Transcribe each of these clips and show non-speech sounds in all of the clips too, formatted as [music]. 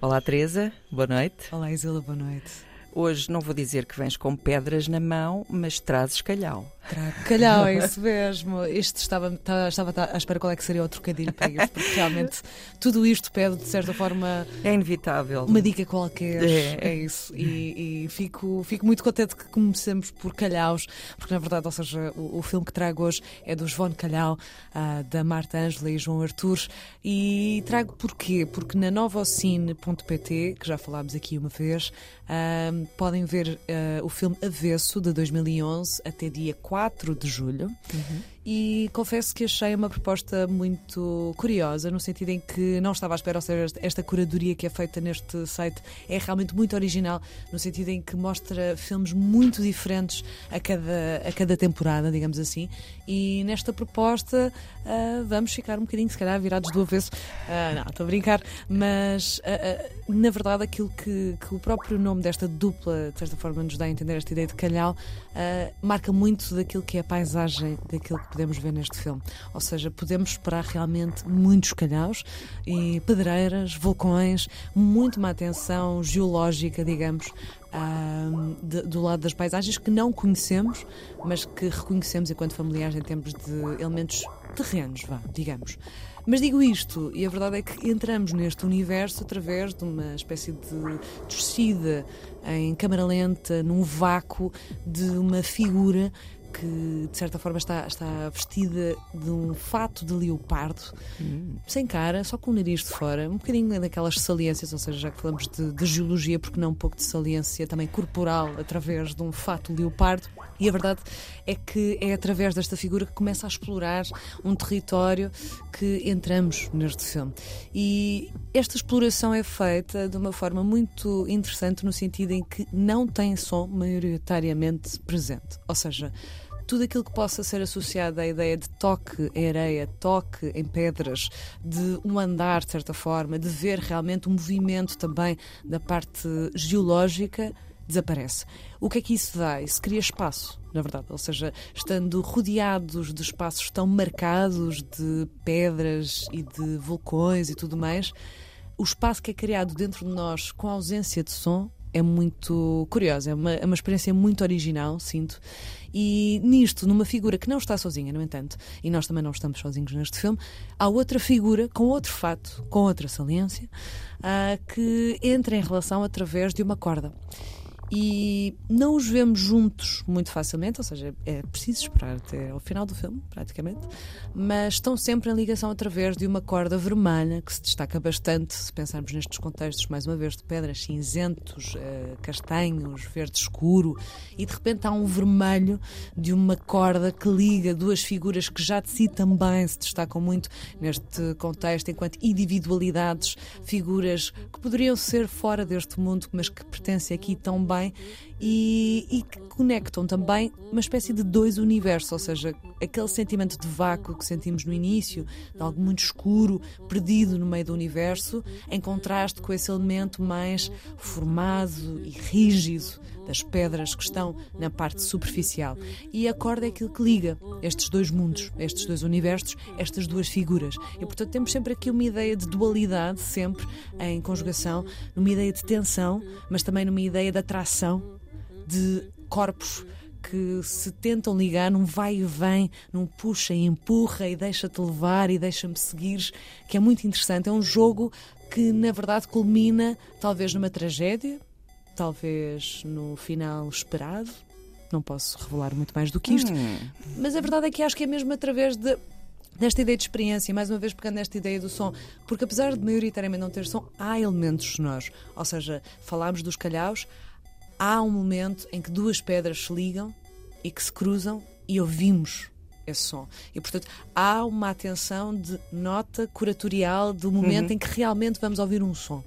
Olá, Teresa. Boa noite. Olá, Isila. Boa noite. Hoje não vou dizer que vens com pedras na mão, mas trazes calhau. Trago calhau, é isso mesmo. Este estava, estava, estava à espera qual é que seria o trocadilho para isto, porque realmente tudo isto pede, de certa forma, É inevitável. uma dica qualquer. É. É, isso. E, e fico, fico muito contente que comecemos por Calhaus, porque na verdade, ou seja, o, o filme que trago hoje é do João Calhau, ah, da Marta Ângela e João Artur. E trago porquê? Porque na novocine.pt, que já falámos aqui uma vez, ah, podem ver ah, o filme Avesso de 2011 até dia 4 de julho. E confesso que achei uma proposta muito curiosa, no sentido em que não estava à espera, ou seja, esta- curadoria que é feita neste site é realmente muito original, no sentido em que mostra filmes muito diferentes a cada, a cada temporada, digamos assim. E nesta proposta ah, vamos ficar um bocadinho, se calhar, virados do avesso. Ah, não, estou a brincar, mas ah, na verdade aquilo que, que o próprio nome desta dupla, de certa forma, nos dá a entender esta ideia de calhau, marca muito daquilo que é a paisagem daquilo que podemos ver neste filme. Ou seja, podemos esperar realmente muitos calhaus e pedreiras, vulcões, muito uma atenção geológica, digamos, de- do lado das paisagens que não conhecemos, mas que reconhecemos enquanto familiares em termos de elementos terrenos, vá, digamos. Mas digo isto, e a verdade é que entramos neste universo através de uma espécie de descida em câmara lenta, num vácuo de uma figura que de certa forma está, está vestida de um fato de leopardo, sem cara, só com o nariz de fora, um bocadinho daquelas saliências, ou seja, já que falamos de, de geologia, porque não um pouco de saliência também corporal através de um fato leopardo. E a verdade é que é através desta figura que começa a explorar um território que entramos neste filme. E esta exploração é feita de uma forma muito interessante, no sentido em que não tem som maioritariamente presente. Ou seja, tudo aquilo que possa ser associado à ideia de toque em areia, toque em pedras, de um andar de certa forma, de ver realmente um movimento também da parte geológica, desaparece. O que é que isso dá? Isso cria espaço, na verdade. Ou seja, estando rodeados de espaços tão marcados de pedras e de vulcões e tudo mais, o espaço que é criado dentro de nós com a ausência de som é muito curioso, é uma, é uma experiência muito original, sinto. E nisto, numa figura que não está sozinha, no entanto, e nós também não estamos sozinhos neste filme, há outra figura com outro fato, com outra saliência, ah, que entra em relação através de uma corda. E não os vemos juntos muito facilmente, ou seja, é preciso esperar até ao final do filme, praticamente, mas estão sempre em ligação através de uma corda vermelha que se destaca bastante, se pensarmos nestes contextos, mais uma vez, de pedras cinzentos, eh, castanhos, verde escuro, e de repente há um vermelho de uma corda que liga duas figuras que já de si também se destacam muito neste contexto, enquanto individualidades, figuras que poderiam ser fora deste mundo, mas que pertencem aqui tão bem e, e que conectam também uma espécie de dois universos, ou seja, aquele sentimento de vácuo que sentimos no início, de algo muito escuro, perdido no meio do universo, em contraste com esse elemento mais formado e rígido das pedras que estão na parte superficial. E a corda é aquilo que liga estes dois mundos, estes dois universos, estas duas figuras. E portanto temos sempre aqui uma ideia de dualidade, sempre em conjugação, numa ideia de tensão, mas também numa ideia de atração de corpos que se tentam ligar num vai e vem, num puxa e empurra e deixa-te levar e deixa-me seguir, que é muito interessante. É um jogo que na verdade culmina talvez numa tragédia, talvez no final esperado. Não posso revelar muito mais do que isto, mas a verdade é que acho que é mesmo através de desta ideia de experiência, mais uma vez pegando nesta ideia do som, porque apesar de maioritariamente não ter som, há elementos sonoros. Ou seja, falámos dos calhaus, há um momento em que duas pedras se ligam e que se cruzam e ouvimos esse som. E, portanto, há uma atenção de nota curatorial do momento em que realmente vamos ouvir um som.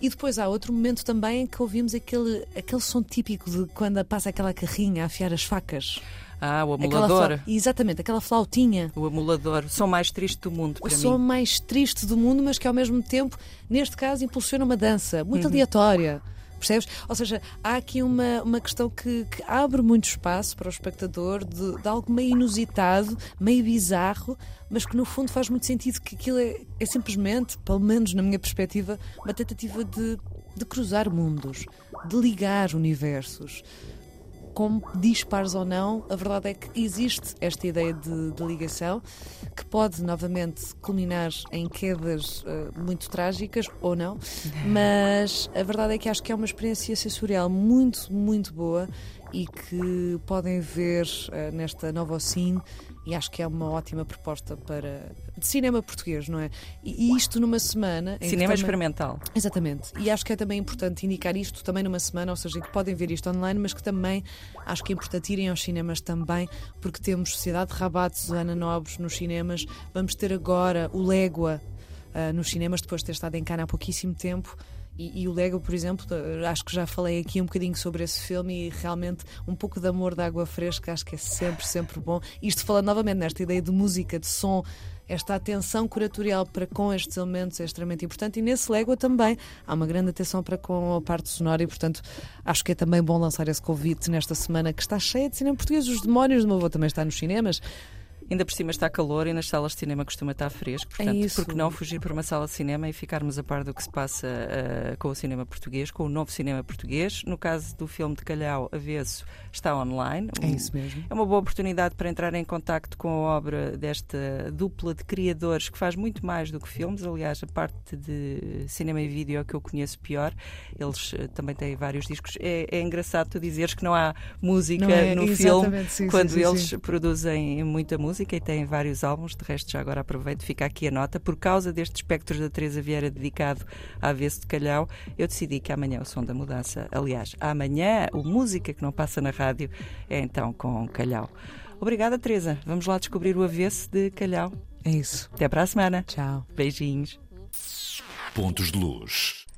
E depois há outro momento também em que ouvimos aquele, aquele som típico de quando passa aquela carrinha a afiar as facas. Ah, o Aquela amulador. fla- Exatamente, aquela flautinha. O amulador. O som mais triste do mundo O para som mim. mais triste do mundo, mas que ao mesmo tempo, neste caso, impulsiona uma dança muito aleatória. Percebes? Ou seja, há aqui uma, uma questão que, que abre muito espaço para o espectador de, de, algo meio inusitado, meio bizarro, mas que no fundo faz muito sentido que aquilo é, é simplesmente, pelo menos na minha perspectiva, uma tentativa de, de cruzar mundos, de ligar universos como dispares ou não, a verdade é que existe esta ideia de, de ligação que pode novamente culminar em quedas uh, muito trágicas ou não, [laughs] mas a verdade é que acho que é uma experiência sensorial muito, muito boa e que podem ver uh, nesta nova Ocine e acho que é uma ótima proposta para de cinema português, não é? E, e isto numa semana. Cinema também... experimental. Exatamente. E acho que é também importante indicar isto também numa semana, ou seja, que podem ver isto online, mas que também acho que é importante irem aos cinemas também, porque temos Sociedade de Rabat, Susana Nobres nos cinemas, vamos ter agora o Légua uh, nos cinemas, depois de ter estado em Cana há pouquíssimo tempo. E, e, o Lego, por exemplo, acho que já falei aqui um bocadinho sobre esse filme e realmente um pouco de amor de água fresca, acho que é sempre, sempre bom. Isto falando novamente nesta ideia de música, de som, esta atenção curatorial para com estes elementos é extremamente importante e nesse Lego também há uma grande atenção para com a parte sonora e, portanto, acho que é também bom lançar esse convite nesta semana que está cheia de cinema português. Os Demónios do meu avô também está nos cinemas. Ainda por cima está calor e nas salas de cinema costuma estar fresco, portanto, é por que não fugir para uma sala de cinema e ficarmos a par do que se passa uh, com o cinema português, com o novo cinema português? No caso do filme de Calhau, Avesso, está online. É isso mesmo. É uma boa oportunidade para entrar em contacto com a obra desta dupla de criadores que faz muito mais do que filmes. Aliás, a parte de cinema e vídeo é que eu conheço pior. Eles uh, também têm vários discos. É, é, engraçado tu dizeres que não há música não é, no filme sim, quando sim, eles sim. produzem muita música música e tem vários álbuns, de resto já agora aproveito, fica aqui a nota. Por causa destes espectros da Teresa Vieira dedicado à Avesso de Calhau, eu decidi que amanhã é o som da mudança. Aliás, amanhã o música que não passa na rádio é então com Calhau. Obrigada, Teresa. Vamos lá descobrir o avesso de Calhau. É isso. Até para a semana. Tchau. Beijinhos. Pontos de luz.